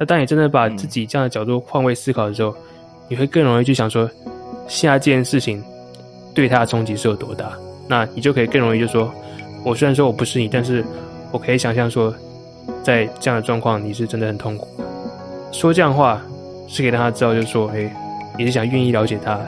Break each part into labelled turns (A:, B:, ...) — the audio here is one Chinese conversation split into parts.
A: 那当你真的把自己这样的角度换位思考的时候，你会更容易去想说，现在这件事情对他的冲击是有多大？那你就可以更容易就说，我虽然说我不是你，但是我可以想象说，在这样的状况，你是真的很痛苦。说这样话是可以让他知道，就是说，哎，你是想愿意了解他。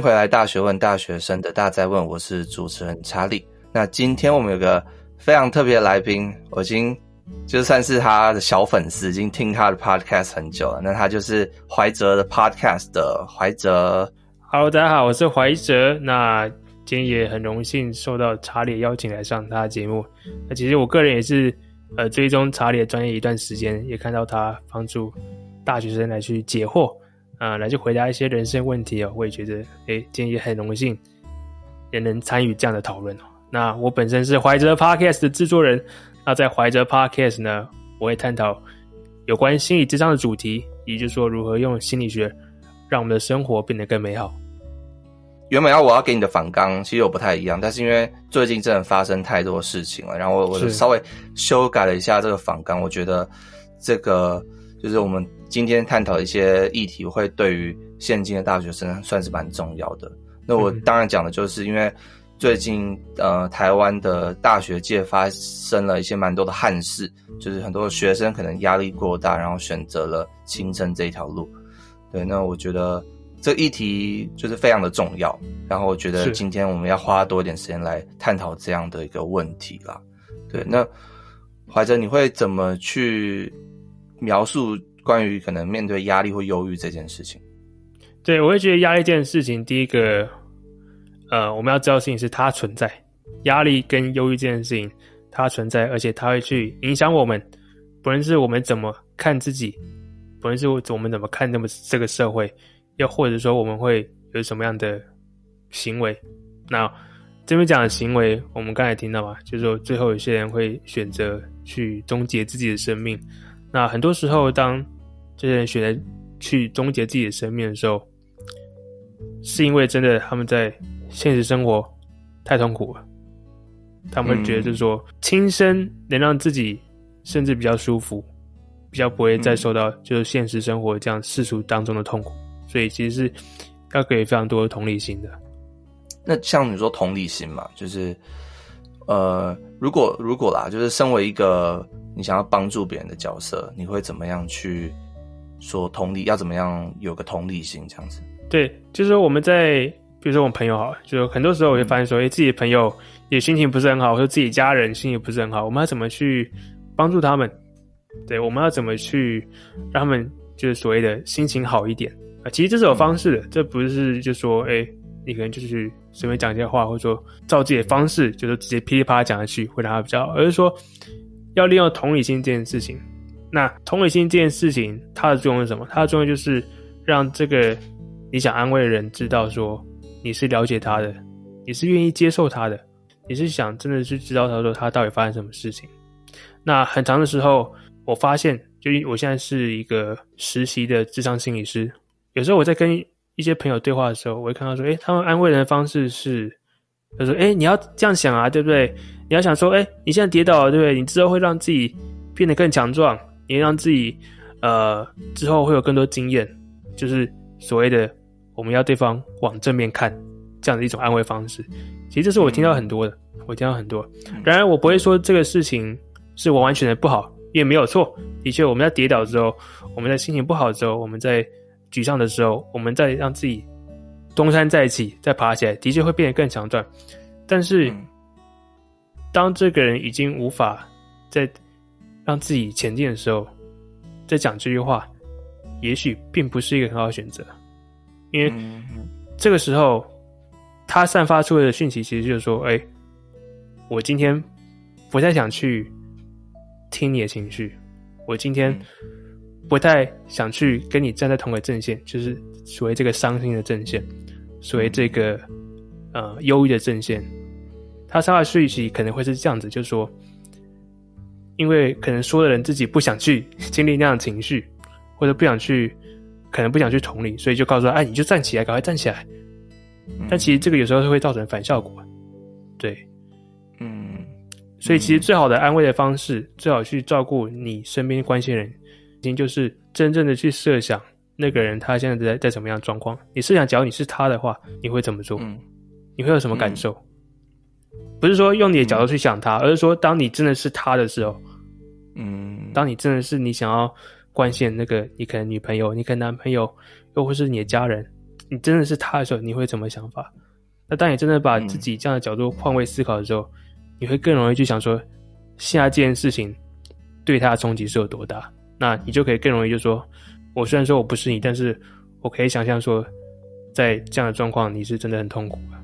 B: 回来，大学问大学生的大在问，我是主持人查理。那今天我们有个非常特别的来宾，我已经就算是他的小粉丝，已经听他的 podcast 很久了。那他就是怀哲的 podcast 的怀哲。
A: Hello，大家好，我是怀哲。那今天也很荣幸受到查理邀请来上他的节目。那其实我个人也是呃追踪查理的专业一段时间，也看到他帮助大学生来去解惑。啊，来去回答一些人生问题哦。我也觉得，哎，今天也很荣幸也能参与这样的讨论哦。那我本身是怀哲 Podcast 的制作人，那在怀哲 Podcast 呢，我会探讨有关心理智商的主题，也就是说，如何用心理学让我们的生活变得更美好。
B: 原本要我要给你的反纲，其实我不太一样，但是因为最近真的发生太多事情了，然后我我稍微修改了一下这个反纲，我觉得这个就是我们。今天探讨一些议题，会对于现今的大学生算是蛮重要的。那我当然讲的就是，因为最近呃，台湾的大学界发生了一些蛮多的憾事，就是很多学生可能压力过大，然后选择了轻生这一条路。对，那我觉得这议题就是非常的重要。然后我觉得今天我们要花多一点时间来探讨这样的一个问题啦。对，那怀哲，你会怎么去描述？关于可能面对压力或忧郁这件事情，
A: 对，我会觉得压力这件事情，第一个，呃，我们要知道的事情是它存在，压力跟忧郁这件事情它存在，而且它会去影响我们，不论是我们怎么看自己，不论是我们怎么看那么这个社会，又或者说我们会有什么样的行为。那这边讲的行为，我们刚才听到嘛，就是说最后有些人会选择去终结自己的生命。那很多时候，当这些人选择去终结自己的生命的时候，是因为真的他们在现实生活太痛苦了。他们会觉得就是说，轻生能让自己甚至比较舒服，比较不会再受到就是现实生活这样世俗当中的痛苦。所以其实是要给非常多的同理心的。
B: 那像你说同理心嘛，就是呃，如果如果啦，就是身为一个。你想要帮助别人的角色，你会怎么样去说同理？要怎么样有个同理心这样子？
A: 对，就是说我们在，比如说我们朋友好，就很多时候我会发现说，哎、自己的朋友也心情不是很好，或者自己家人心情不是很好，我们要怎么去帮助他们？对，我们要怎么去让他们就是所谓的心情好一点啊？其实这是有方式的，这不是就说，哎，你可能就是随便讲一些话，或者说照自己的方式，就是直接噼里啪啦讲下去，会让他比较好，而是说。要利用同理心这件事情，那同理心这件事情，它的作用是什么？它的作用就是让这个你想安慰的人知道说你是了解他的，你是愿意接受他的，你是想真的去知道他说他到底发生什么事情。那很长的时候，我发现，就我现在是一个实习的智商心理师，有时候我在跟一些朋友对话的时候，我会看到说，诶，他们安慰人的方式是。他说：“哎，你要这样想啊，对不对？你要想说，哎，你现在跌倒了，对不对？你之后会让自己变得更强壮，也让自己，呃，之后会有更多经验，就是所谓的我们要对方往正面看，这样的一种安慰方式。其实这是我听到很多的，我听到很多。然而，我不会说这个事情是完完全的不好，也没有错。的确，我们在跌倒之后，我们在心情不好之后，我们在沮丧的时候，我们再让自己。”东山再起，再爬起来，的确会变得更强壮。但是，当这个人已经无法再让自己前进的时候，再讲这句话，也许并不是一个很好的选择。因为这个时候，他散发出来的讯息，其实就是说：“哎，我今天不太想去听你的情绪，我今天不太想去跟你站在同个阵线，就是所谓这个伤心的阵线。”所谓这个呃忧郁的阵线。他上来讯息可能会是这样子，就是说，因为可能说的人自己不想去 经历那样的情绪，或者不想去，可能不想去同理，所以就告诉他：“哎，你就站起来，赶快站起来。”但其实这个有时候是会造成反效果。对，嗯，所以其实最好的安慰的方式，最好去照顾你身边关心人，已经就是真正的去设想那个人他现在在在什么样的状况。你设想，假如你是他的话，你会怎么做？你会有什么感受？不是说用你的角度去想他，而是说当你真的是他的时候，嗯，当你真的是你想要关心那个你可能女朋友、你可能男朋友，又或是你的家人，你真的是他的时候，你会怎么想法？那当你真的把自己这样的角度换位思考的时候，你会更容易去想说，现在这件事情对他的冲击是有多大？那你就可以更容易就说，我虽然说我不是你，但是我可以想象说，在这样的状况，你是真的很痛苦啊。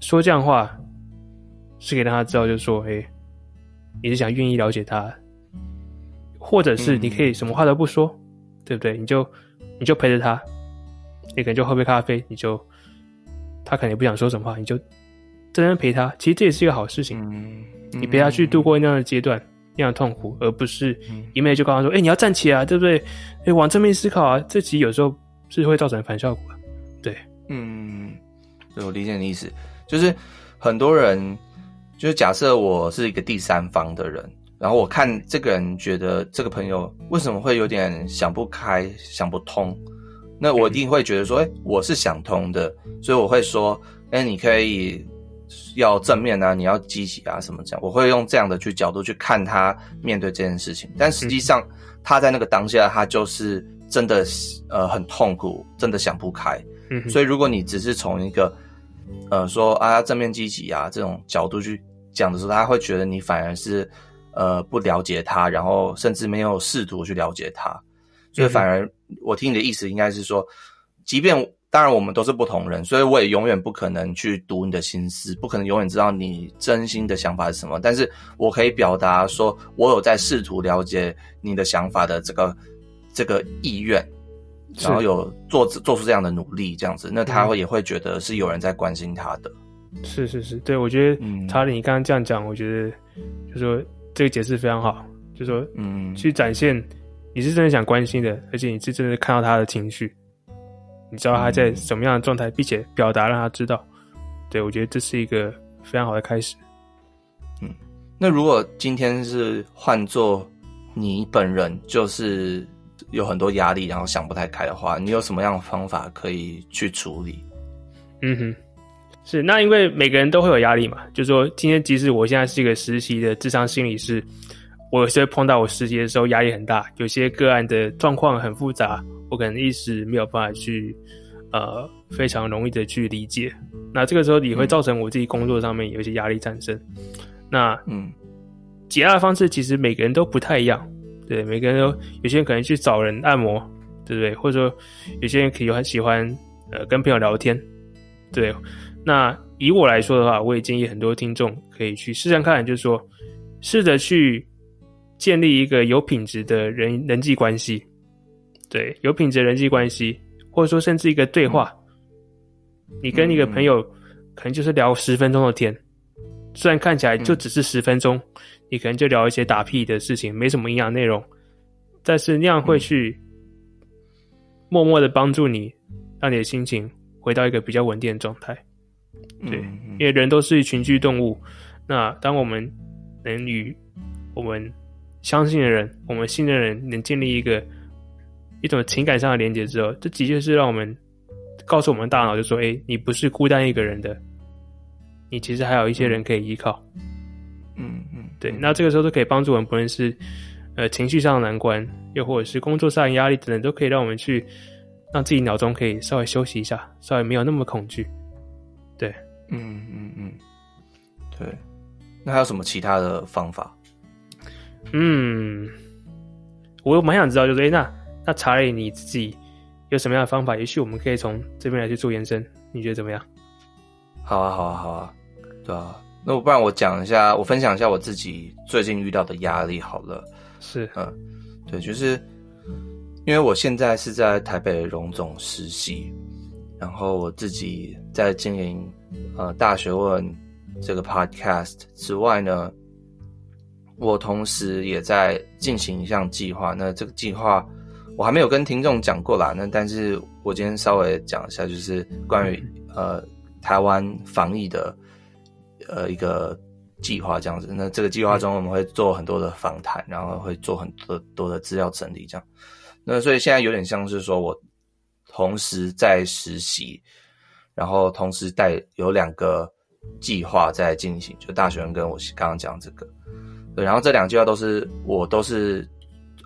A: 说这样的话。是给让他知道，就是说，哎、欸，你是想愿意了解他，或者是你可以什么话都不说，嗯、对不对？你就你就陪着他，你可能就喝杯咖啡，你就他可能也不想说什么话，你就在那边陪他。其实这也是一个好事情，你陪他去度过那样的阶段，那样的痛苦，而不是一昧就告诉他说，哎、欸，你要站起来，对不对？哎、欸，往正面思考啊，这其实有时候是会造成反效果的。对，
B: 嗯，对，我理解你的意思，就是很多人。就是假设我是一个第三方的人，然后我看这个人觉得这个朋友为什么会有点想不开、想不通，那我一定会觉得说，哎，我是想通的，所以我会说，哎，你可以要正面啊，你要积极啊，什么这样，我会用这样的去角度去看他面对这件事情。但实际上，他在那个当下，他就是真的呃很痛苦，真的想不开。嗯所以如果你只是从一个呃说啊正面积极啊这种角度去。讲的时候，他会觉得你反而是，呃，不了解他，然后甚至没有试图去了解他，所以反而我听你的意思应该是说，即便当然我们都是不同人，所以我也永远不可能去读你的心思，不可能永远知道你真心的想法是什么，但是我可以表达说我有在试图了解你的想法的这个这个意愿，然后有做做出这样的努力，这样子，那他会也会觉得是有人在关心他的。
A: 是是是，对，我觉得查理，你刚刚这样讲，我觉得就说这个解释非常好，就说嗯，去展现你是真的想关心的，而且你是真的看到他的情绪，你知道他在什么样的状态，并且表达让他知道。对，我觉得这是一个非常好的开始。
B: 嗯，那如果今天是换做你本人，就是有很多压力，然后想不太开的话，你有什么样的方法可以去处理？
A: 嗯哼。是，那因为每个人都会有压力嘛，就是说，今天即使我现在是一个实习的智商心理师，我有时候碰到我实习的时候压力很大，有些个案的状况很复杂，我可能一时没有办法去，呃，非常容易的去理解。那这个时候也会造成我自己工作上面有一些压力产生。那嗯，解压的方式其实每个人都不太一样，对，每个人都有些人可能去找人按摩，对不对？或者说有些人可以很喜欢呃跟朋友聊天，对。那以我来说的话，我也建议很多听众可以去试试看，就是说，试着去建立一个有品质的人人际关系，对，有品质的人际关系，或者说甚至一个对话，你跟一个朋友可能就是聊十分钟的天，虽然看起来就只是十分钟，你可能就聊一些打屁的事情，没什么营养内容，但是那样会去默默的帮助你，让你的心情回到一个比较稳定的状态。对，因为人都是群居动物。那当我们能与我们相信的人、我们信任的人能建立一个一种情感上的连接之后，这的确是让我们告诉我们大脑，就说：“哎，你不是孤单一个人的，你其实还有一些人可以依靠。”嗯嗯，对。那这个时候都可以帮助我们，不论是呃情绪上的难关，又或者是工作上的压力等等，都可以让我们去让自己脑中可以稍微休息一下，稍微没有那么恐惧。对。嗯嗯嗯，
B: 对，那还有什么其他的方法？
A: 嗯，我蛮想知道，就是哎，那那查理你自己有什么样的方法？也许我们可以从这边来去做延伸，你觉得怎么样？
B: 好啊，好啊，好啊，对啊。那我不然我讲一下，我分享一下我自己最近遇到的压力好了。
A: 是，
B: 嗯，对，就是因为我现在是在台北荣总实习。然后我自己在经营呃大学问这个 podcast 之外呢，我同时也在进行一项计划。那这个计划我还没有跟听众讲过啦，那但是我今天稍微讲一下，就是关于呃台湾防疫的呃一个计划这样子。那这个计划中我们会做很多的访谈，然后会做很多多的资料整理这样。那所以现在有点像是说我。同时在实习，然后同时带有两个计划在进行，就大学生跟我刚刚讲这个，对，然后这两句话都是我都是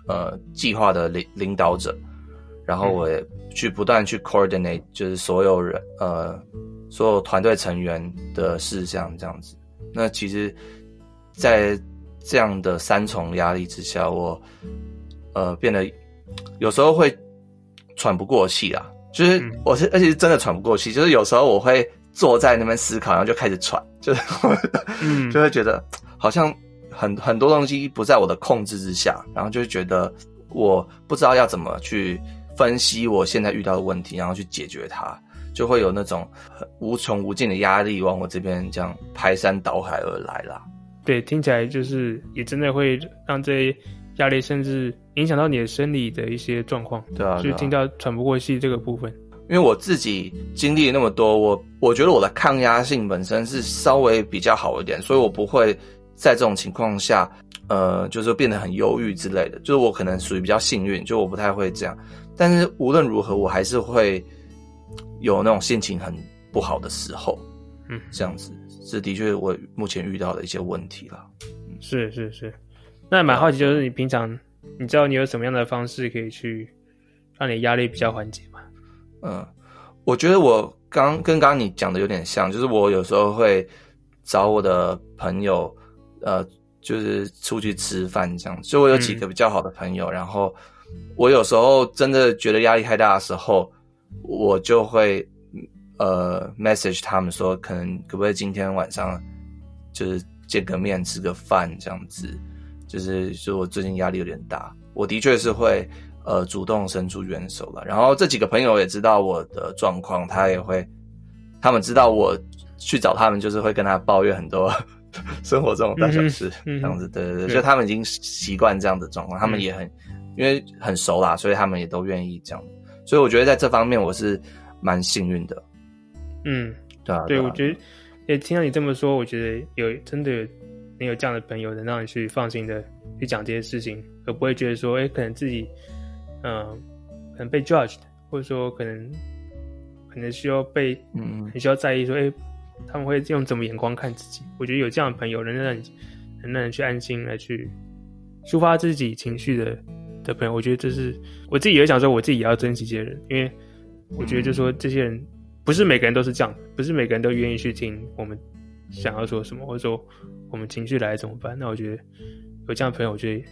B: 呃计划的领领导者，然后我也去不断去 coordinate，就是所有人呃所有团队成员的事项这样子。那其实，在这样的三重压力之下，我呃变得有时候会。喘不过气啊，就是我是，而且是真的喘不过气。就是有时候我会坐在那边思考，然后就开始喘，就是，嗯，就会觉得好像很很多东西不在我的控制之下，然后就会觉得我不知道要怎么去分析我现在遇到的问题，然后去解决它，就会有那种无穷无尽的压力往我这边这样排山倒海而来啦。
A: 对，听起来就是也真的会让这些。压力甚至影响到你的生理的一些状况，
B: 对啊，
A: 就听到喘不过气这个部分。
B: 因为我自己经历了那么多，我我觉得我的抗压性本身是稍微比较好一点，所以我不会在这种情况下，呃，就是变得很忧郁之类的。就是我可能属于比较幸运，就我不太会这样。但是无论如何，我还是会有那种心情很不好的时候，嗯，这样子，这的确我目前遇到的一些问题了。
A: 嗯，是是是。那蛮好奇，就是你平常，你知道你有什么样的方式可以去让你压力比较缓解吗？
B: 嗯，我觉得我刚跟刚刚你讲的有点像，就是我有时候会找我的朋友，呃，就是出去吃饭这样。所以我有几个比较好的朋友，嗯、然后我有时候真的觉得压力太大的时候，我就会呃 message 他们说，可能可不可以今天晚上就是见个面吃个饭这样子。就是说我最近压力有点大，我的确是会呃主动伸出援手了。然后这几个朋友也知道我的状况，他也会，他们知道我去找他们，就是会跟他抱怨很多 生活中的大小事，嗯、这样子。对对对，就他们已经习惯这样的状况，他们也很因为很熟啦，所以他们也都愿意这样。所以我觉得在这方面我是蛮幸运的。嗯，对啊，对，我觉得也听到你这么说，我觉得有真的有。你有这样的朋友，能让你去放心的去讲这些事情，而不会觉得说，哎、欸，可能自己，嗯、呃，可能被 judged，或者说可能，可能需要被，嗯，很需要在意说，哎、欸，他们会用怎么眼光看自己？我觉得有这样的朋友，能让你，能让你去安心来去抒发自己情绪的的朋友，我觉得这是我自己也想说，我自己也要珍惜这些人，因为我觉得就是说这些人不是每个人都是这样，不是每个人都愿意去听我们想要说什么，或者说。我们情绪来怎么办？那我觉得有这样的朋友，我觉得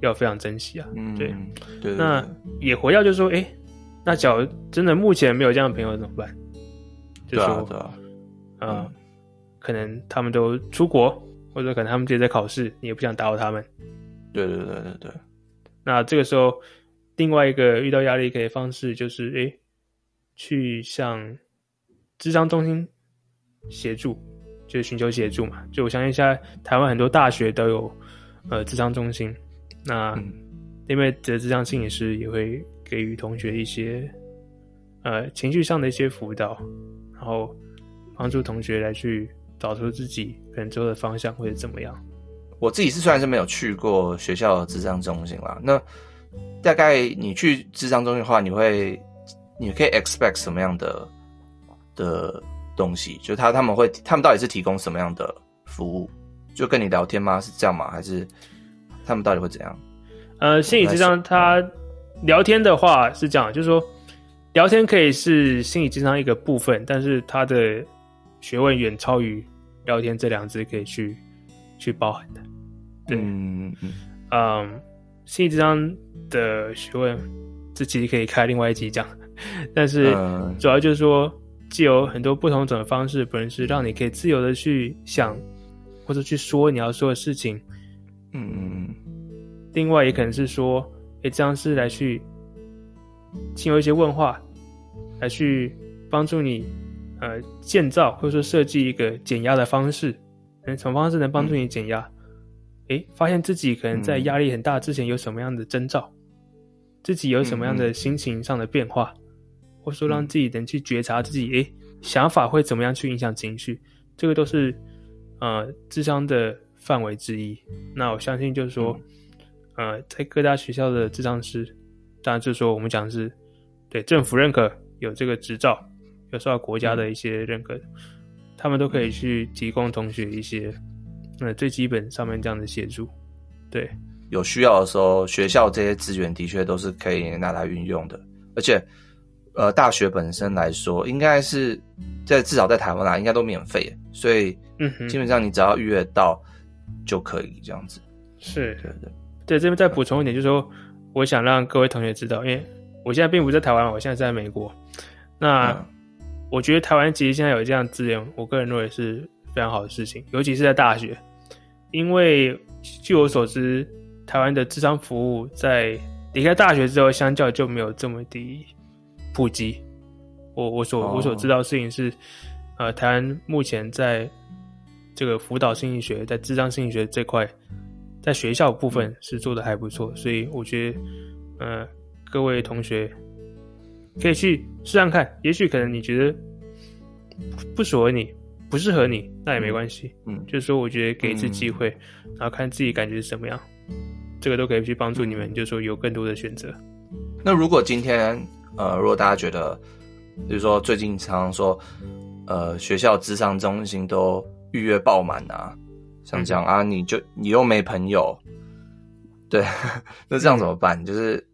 B: 要非常珍惜啊。嗯，对，对。那也回到就是说，哎、欸，那假如真的目前没有这样的朋友怎么办？就说，嗯，可能他们都出国，或者可能他们自己在考试，你也不想打扰他们。对对对对对。那这个时候，另外一个遇到压力可以方式就是，哎、欸，去向智商中心协助。就是寻求协助嘛，就我相信现在台湾很多大学都有呃智商中心，那因为这智商心理师也会给予同学一些呃情绪上的一些辅导，然后帮助同学来去找出自己可能的方向或者怎么样。我自己是虽然是没有去过学校的智商中心啦，那大概你去智商中心的话，你会你可以 expect 什么样的的？东西就他他们会他们到底是提供什么样的服务？就跟你聊天吗？是这样吗？还是他们到底会怎样？呃，心理智商他聊天的话是这样，就是说聊天可以是心理智商一个部分，但是他的学问远超于聊天这两字可以去去包含的。对，嗯嗯嗯，心理智商的学问这其实可以开另外一集讲，但是主要就是说。既有很多不同种的方式，不论是让你可以自由的去想，或者去说你要说的事情，嗯嗯。另外也可能是说，诶，这样是来去经由一些问话，
A: 来去帮助你呃建造或者说设计一个减压的方式，嗯，什么方式能帮助你减压？诶、嗯，发现自己可能在压力很大之前有什么样的征兆，自己有什么样的心情上的变化，嗯、或者说让自己能去觉察自己，诶，想法会怎么样去影响情绪，这个都是呃智商的范围之一。那我相信就是说。嗯。呃，在各大学校的智商师，当然就是说我们讲的是对政府认可有这个执照，有受到国家的一些认可，他们都可以去提供同学一些呃最基本上面这样的协助。对，
B: 有需要的时候，学校这些资源的确都是可以拿来运用的。而且，呃，大学本身来说，应该是在至少在台湾啦，应该都免费，所以嗯，基本上你只要预约到就可以这样子。
A: 是，对对。对，这边再补充一点，就是说，我想让各位同学知道，因为我现在并不在台湾，我现在在美国。那我觉得台湾其实现在有这样资源，我个人认为是非常好的事情，尤其是在大学，因为据我所知，台湾的智商服务在离开大学之后，相较就没有这么的普及。我我所我所知道的事情是，呃，台湾目前在这个辅导心理学，在智商心理学这块。在学校部分是做的还不错，所以我觉得，呃，各位同学可以去试试看，也许可能你觉得不适合你，不适合你，那也没关系。嗯，就是说，我觉得给一次机会，嗯，然后看自己感觉是怎么样，这个都可以去帮助你们，就是说有更多的选择。
B: 那如果今天，呃，如果大家觉得，比如说最近常常说，呃，学校智商中心都预约爆满啊。像这样啊，你就你又没朋友，对，那这样怎么办？就是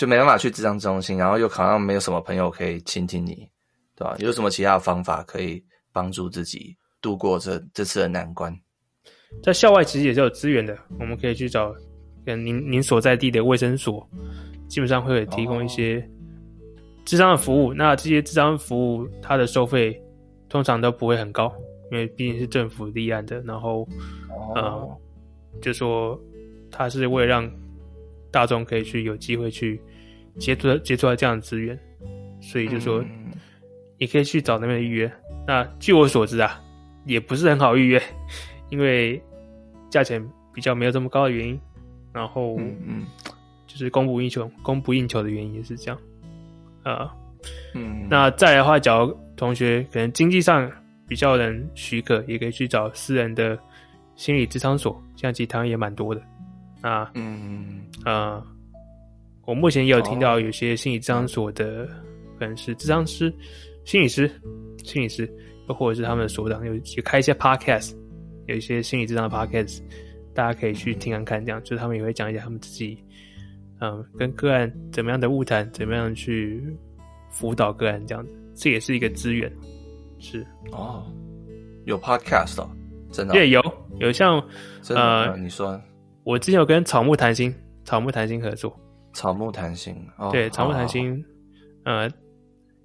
B: 就没办法去智商中心，然后又好像没有什么朋友可以倾听你，对吧？有什么其他的方法可以帮助自己度过这这次的难关？
A: 在校外其实也是有资源的，我们可以去找跟您您所在地的卫生所，基本上会有提供一些智商的服务。那这些智商服务它的收费通常都不会很高。因为毕竟是政府立案的，然后，oh. 呃，就说它是为了让大众可以去有机会去接触接触到这样的资源，所以就说你可以去找那边预约。那据我所知啊，也不是很好预约，因为价钱比较没有这么高的原因，然后嗯，就是供不应求，供不应求的原因也是这样，啊，嗯，那再来的话，假如同学可能经济上。比较能许可，也可以去找私人的心理咨商所，像其实也蛮多的。啊，嗯呃，我目前也有听到有些心理治疗所的，可能是治疗师、心理师、心理师，又或者是他们的所长，有有开一些 podcast，有一些心理治疗的 podcast，大家可以去听看看，这样就是他们也会讲一下他们自己，嗯，跟个案怎么样的晤谈，怎么样去辅导个案这样子，这也是一个资源。是
B: 哦，有 podcast 哦，真的
A: 对，有有像
B: 呃，你说
A: 我之前有跟草木谈心，草木谈心合作，
B: 草木谈心，哦、
A: 对，草木谈心，呃，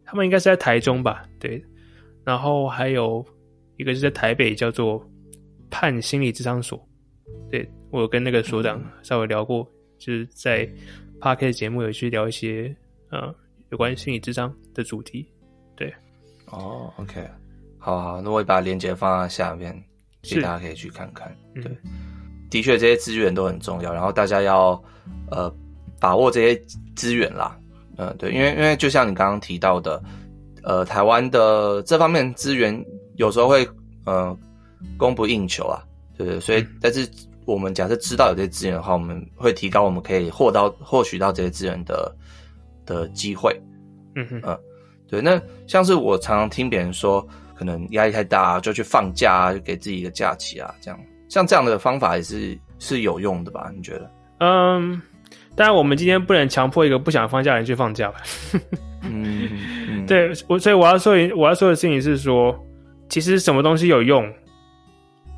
A: 他们应该是在台中吧，对，然后还有一个是在台北，叫做盼心理智商所，对，我有跟那个所长稍微聊过，嗯、就是在 podcast 节目有去聊一些呃有关心理智商的主题，对。
B: 哦、oh，OK，好好，那我也把链接放在下面，给大家可以去看看。对，嗯、的确这些资源都很重要，然后大家要呃把握这些资源啦。嗯、呃，对，因为因为就像你刚刚提到的，呃，台湾的这方面资源有时候会呃供不应求啊，对对，所以、嗯、但是我们假设知道有这些资源的话，我们会提高我们可以获到获取到这些资源的的机会。嗯哼，呃对，那像是我常常听别人说，可能压力太大就去放假啊，就给自己一个假期啊，这样，像这样的方法也是是有用的吧？你觉得？
A: 嗯，当然我们今天不能强迫一个不想放假的人去放假吧？
B: 嗯，嗯，
A: 对，我所以我要说，我要说的事情是说，其实什么东西有用，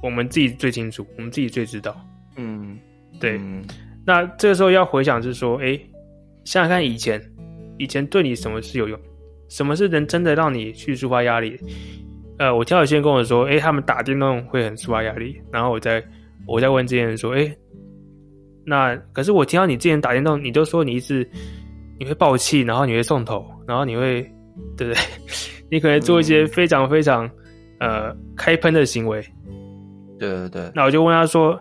A: 我们自己最清楚，我们自己最知道。嗯，对。嗯，那这个时候要回想是说，哎，想想看以前，以前对你什么是有用？什么是能真的让你去抒发压力？呃，我听到有些人跟我说，诶，他们打电动会很抒发压力。然后我再我再问这些人说，诶，那可是我听到你之前打电动，你都说你一直你会爆气，然后你会送头，然后你会对不对？你可能做一些非常非常、嗯、呃开喷的行为。
B: 对对对。
A: 那我就问他说：“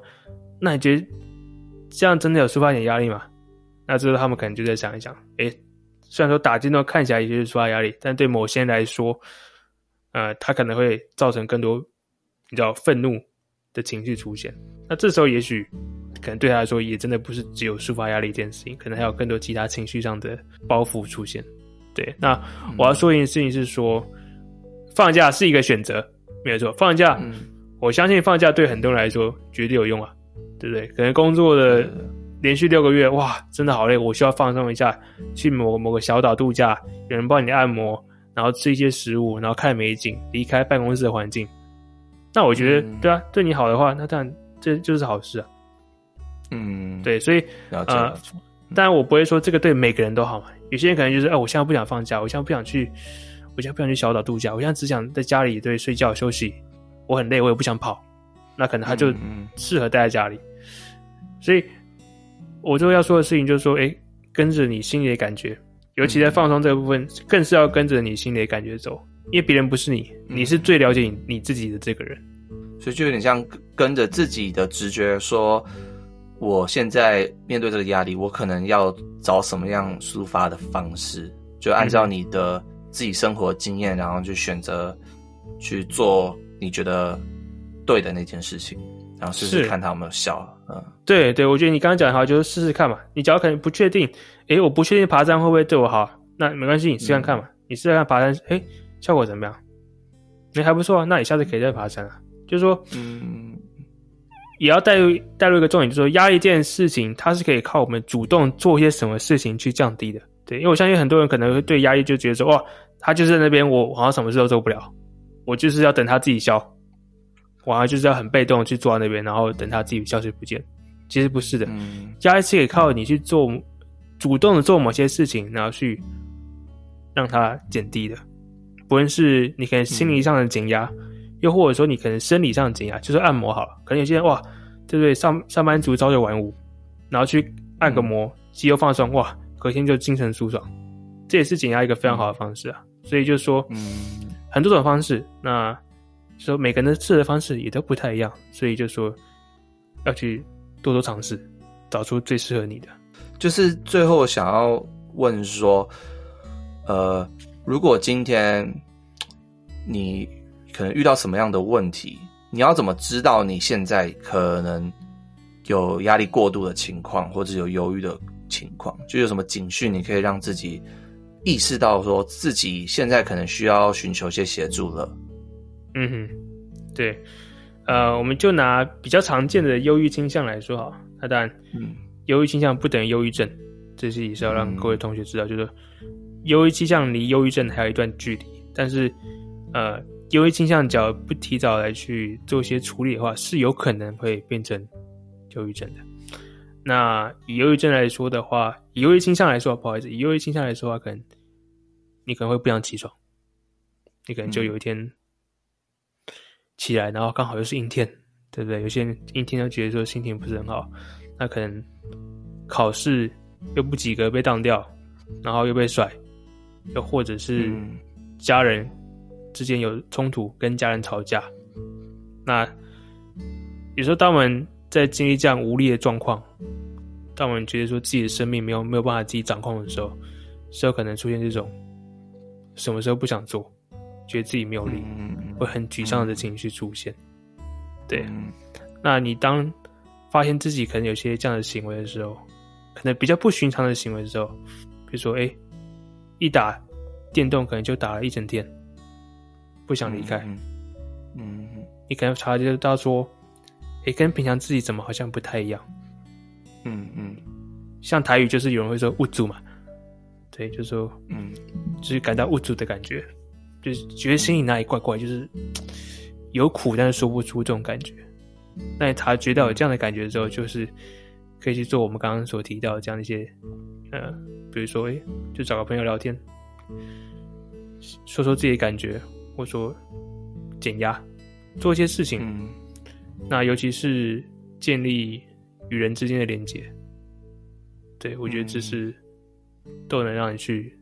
A: 那你觉得这样真的有抒发点压力吗？”那之后他们可能就在想一想：“诶，虽然说打电动看起来也就是抒发压力，但对某些人来说，呃，他可能会造成更多你知道愤怒的情绪出现。那这时候也许。”可能对他来说，也真的不是只有抒发压力这件事情，可能还有更多其他情绪上的包袱出现。对，那我要说一件事情是说，放假是一个选择，没有错。放假，嗯、我相信放假对很多人来说绝对有用啊，对不对？可能工作的连续六个月，哇，真的好累，我需要放松一下，去某某个小岛度假，有人帮你按摩，然后吃一些食物，然后看美景，离开办公室的环境。那我觉得，对啊，对你好的话，那当然这就是好事啊。嗯，对，所以呃，当然我不会说这个对每个人都好嘛。有些人可能就是，哎、呃，我现在不想放假，我现在不想去，我现在不想去小岛度假，我现在只想在家里对睡觉休息。我很累，我也不想跑，那可能他就适合待在家里。所以，我最后要说的事情就是说，哎，跟着你心里的感觉，尤其在放松这个部分，更是要跟着你心里的感觉走，因为别人不是你，你是最了解你你自己的这个人，
B: 所以就有点像跟着自己的直觉说。我现在面对这个压力，我可能要找什么样抒发的方式？就按照你的自己生活经验，然后去选择去做你觉得对的那件事情，然后试试看它有没有效。嗯，
A: 对对，我觉得你刚刚讲的好，就是试试看嘛。你只要可能不确定，诶，我不确定爬山会不会对我好，那没关系，你试看看嘛。嗯、你试试看爬山，诶，效果怎么样？你还不错啊，那你下次可以再爬山啊。就是说，嗯。也要带入带入一个重点，就是说压力这件事情，它是可以靠我们主动做一些什么事情去降低的。对，因为我相信很多人可能会对压力就觉得说，哇，他就是在那边，我好像什么事都做不了，我就是要等他自己消，我好像就是要很被动去坐在那边，然后等他自己消失不见。其实不是的，压力是可以靠你去做，主动的做某些事情，然后去让它减低的。不论是你可能心理上的减压。嗯又或者说你可能生理上减压，就是按摩好了。可能有些人哇，对不对？上上班族朝九晚五，然后去按个摩，肌肉放松，哇，隔天就精神舒爽。这也是减压一个非常好的方式啊。所以就是说，嗯，很多种方式，那说每个人的适合的方式也都不太一样。所以就说要去多多尝试，找出最适合你的。
B: 就是最后想要问说，呃，如果今天你。可能遇到什么样的问题？你要怎么知道你现在可能有压力过度的情况，或者有忧郁的情况？就有什么警讯，你可以让自己意识到，说自己现在可能需要寻求一些协助了。
A: 嗯哼，对，呃，我们就拿比较常见的忧郁倾向来说哈，那当然，嗯，忧郁倾向不等于忧郁症，这是也是要让各位同学知道，嗯、就是忧郁倾向离忧郁症还有一段距离，但是，呃。忧郁倾向，只要不提早来去做一些处理的话，是有可能会变成忧郁症的。那以忧郁症来说的话，以忧郁倾向来说，不好意思，以忧郁倾向来说的话，可能你可能会不想起床，你可能就有一天起来，然后刚好又是阴天，对不对？有些人阴天都觉得说心情不是很好，那可能考试又不及格被当掉，然后又被甩，又或者是家人。之间有冲突，跟家人吵架，那有时候当我们在经历这样无力的状况，当我们觉得说自己的生命没有没有办法自己掌控的时候，是有可能出现这种什么时候不想做，觉得自己没有力，会很沮丧的情绪出现。对，那你当发现自己可能有些这样的行为的时候，可能比较不寻常的行为的时候，比如说，哎，一打电动可能就打了一整天。不想离开，嗯，嗯，你可能察觉到说，诶、欸，跟平常自己怎么好像不太一样，嗯嗯，像台语就是有人会说“无助”嘛，对，就是说，嗯，就是感到无助的感觉，就是觉得心里哪里怪怪，就是有苦但是说不出这种感觉。那你察觉到有这样的感觉之后，就是可以去做我们刚刚所提到的这样一些，呃，比如说，诶、欸，就找个朋友聊天，说说自己的感觉。或者说减压，做一些事情，嗯、那尤其是建立与人之间的连接，对，我觉得这是都能让你去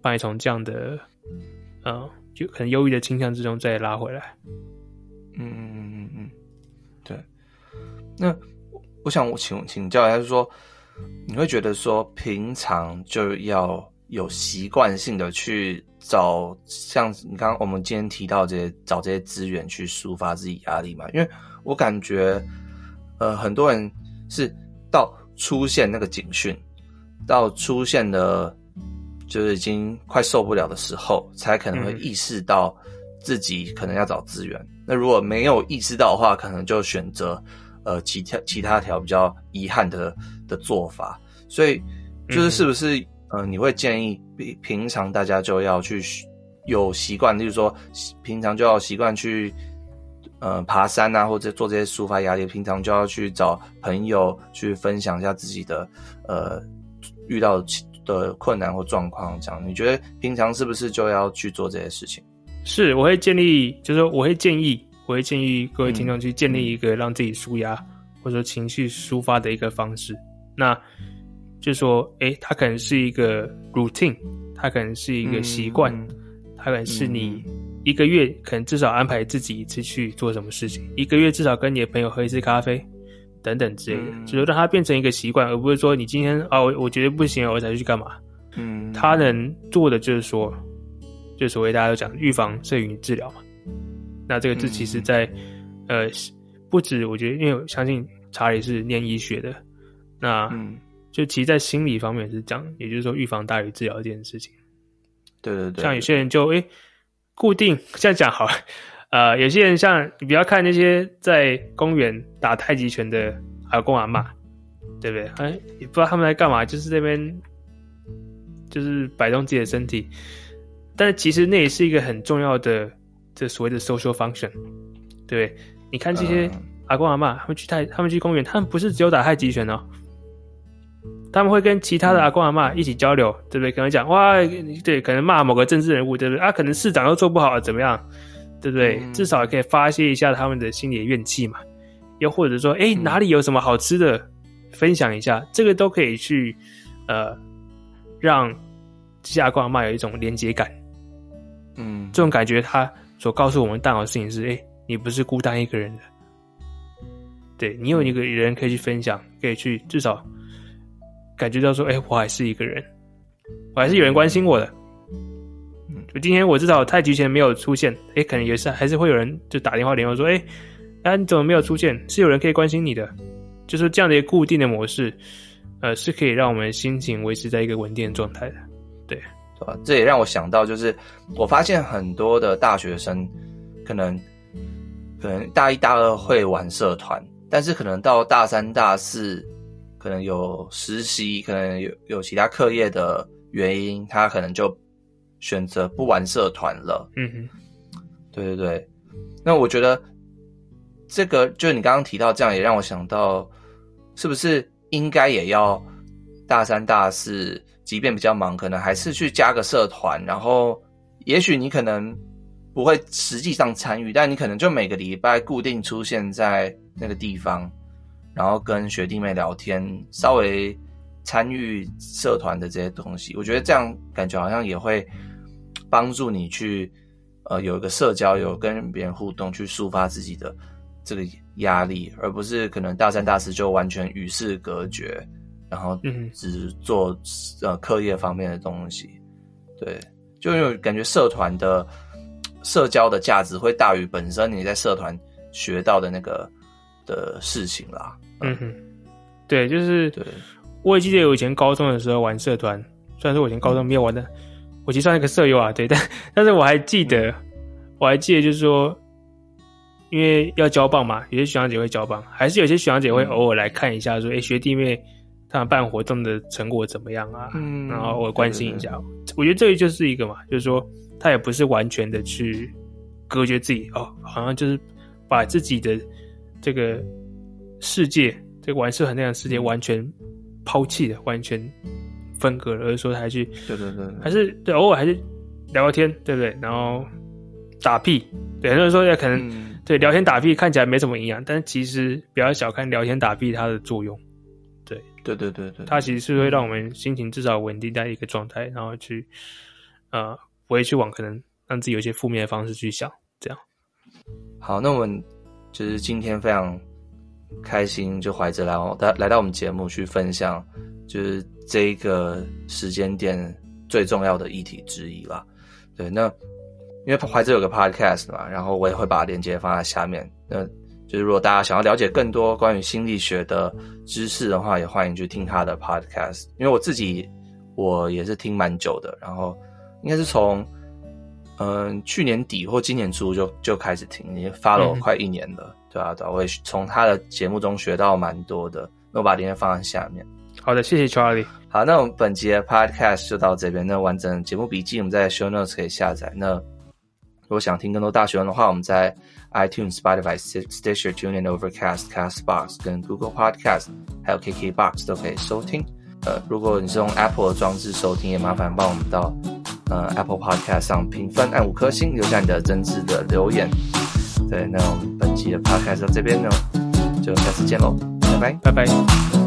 A: 把把你从这样的，嗯，就可能忧郁的倾向之中再拉回来。
B: 嗯嗯嗯嗯嗯，对。那我想我请请教一下，就是说，你会觉得说平常就要有习惯性的去找像你刚刚我们今天提到这些找这些资源去抒发自己压力嘛？因为我感觉，呃，很多人是到出现那个警讯，到出现的，就是已经快受不了的时候，才可能会意识到自己可能要找资源。嗯、那如果没有意识到的话，可能就选择呃其他其他条比较遗憾的的做法。所以就是是不是、嗯、呃你会建议平平常大家就要去有习惯，就是说平常就要习惯去。呃，爬山啊，或者做这些抒发压力，平常就要去找朋友去分享一下自己的呃遇到的困难或状况。这样，你觉得平常是不是就要去做这些事情？
A: 是，我会建立，就是我会建议，我会建议各位听众去建立一个让自己舒压、嗯、或者说情绪抒发的一个方式。那就是说，诶、欸，它可能是一个 routine，它可能是一个习惯，嗯、它可能是你。一个月可能至少安排自己一次去做什么事情，一个月至少跟你的朋友喝一次咖啡，等等之类的，嗯、就是让它变成一个习惯，而不是说你今天啊，我我觉得不行，我才去干嘛。嗯，他能做的就是说，就所谓大家都讲预防胜于治疗嘛。那这个字其实在，在、嗯、呃，不止我觉得，因为我相信查理是念医学的，那就其实在心理方面是讲，也就是说预防大于治疗这件事情。
B: 对对对，
A: 像有些人就诶。欸固定这样讲好了，呃，有些人像你不要看那些在公园打太极拳的阿公阿嬷，对不对？哎，也不知道他们在干嘛，就是这边就是摆动自己的身体，但其实那也是一个很重要的这所谓的 social function，对不对？你看这些阿公阿嬷，他们去太他们去公园，他们不是只有打太极拳哦。他们会跟其他的阿公阿嬷一起交流，对不对？可能讲哇，对，可能骂某个政治人物，对不对？啊，可能市长都做不好，怎么样，对不对？嗯、至少也可以发泄一下他们的心里的怨气嘛。又或者说，哎，哪里有什么好吃的，嗯、分享一下，这个都可以去，呃，让这些阿公阿嬷有一种连结感。嗯，这种感觉，他所告诉我们大脑的事情是：哎，你不是孤单一个人的，对，你有一个人可以去分享，可以去至少。感觉到说，哎、欸，我还是一个人，我还是有人关心我的。嗯，就今天我至少太极拳没有出现，哎、欸，可能也是还是会有人就打电话联络说，哎、欸，啊，你怎么没有出现？是有人可以关心你的，就是这样的一个固定的模式，呃，是可以让我们心情维持在一个稳定的状态的。对，是吧？
B: 这也让我想到，就是我发现很多的大学生，可能可能大一大二会玩社团，但是可能到大三大四。可能有实习，可能有有其他课业的原因，他可能就选择不玩社团了。嗯哼，对对对。那我觉得这个就是你刚刚提到这样，也让我想到，是不是应该也要大三、大四，即便比较忙，可能还是去加个社团，然后也许你可能不会实际上参与，但你可能就每个礼拜固定出现在那个地方。然后跟学弟妹聊天，稍微参与社团的这些东西，我觉得这样感觉好像也会帮助你去，呃，有一个社交，有跟别人互动，去抒发自己的这个压力，而不是可能大三、大四就完全与世隔绝，然后只做呃课业方面的东西。对，就因为感觉社团的社交的价值会大于本身你在社团学到的那个的事情啦。嗯哼，
A: 对，就是，对，我也记得我以前高中的时候玩社团，虽然说我以前高中没有玩的，我其实算一个社友啊，对，但但是我还记得，我还记得就是说，因为要交棒嘛，有些学长姐会交棒，还是有些学长姐会偶尔来看一下，说，哎，学弟妹他们办活动的成果怎么样啊？嗯，然后我关心一下，我觉得这个就是一个嘛，就是说他也不是完全的去隔绝自己哦，好像就是把自己的这个。世界这个玩社团那样的世界完全抛弃的，完全分隔了，而是说他还去，对对对，还是对偶尔还是聊聊天，对不对？然后打屁，对，很多人说也可能、嗯、对聊天打屁看起来没什么营养，但是其实不要小看聊天打屁它的作用，对，
B: 对对对对，
A: 它其实是会让我们心情至少稳定在一个状态，然后去呃，不会去往可能让自己有一些负面的方式去想，这样。
B: 好，那我们就是今天非常开心，就怀着来来来到我们节目去分享，就是这一个时间点最重要的议题之一啦。对，那因为怀着有个 podcast 嘛，然后我也会把链接放在下面。那就是如果大家想要了解更多关于心理学的知识的话，也欢迎去听他的 podcast。因为我自己我也是听蛮久的，然后应该是从。嗯，去年底或今年初就就开始听，已经 follow 快一年了，嗯、对啊，对啊，我也从他的节目中学到蛮多的。那我把链接放在下面。
A: 好的，谢谢 Charlie。
B: 好，那我们本集的 podcast 就到这边。那完整节目笔记我们在 show notes 可以下载。那如果想听更多大学问的话，我们在 iTunes、Spotify、Stitcher、TuneIn、Overcast、Castbox 跟 Google Podcast，还有 KKBox 都可以收听。呃，如果你是用 Apple 的装置收听，也麻烦帮我们到。呃，Apple Podcast 上评分按五颗星，留下你的真挚的留言。对，那我们本期的 Podcast 到这边呢，就下次见喽，拜拜，
A: 拜拜。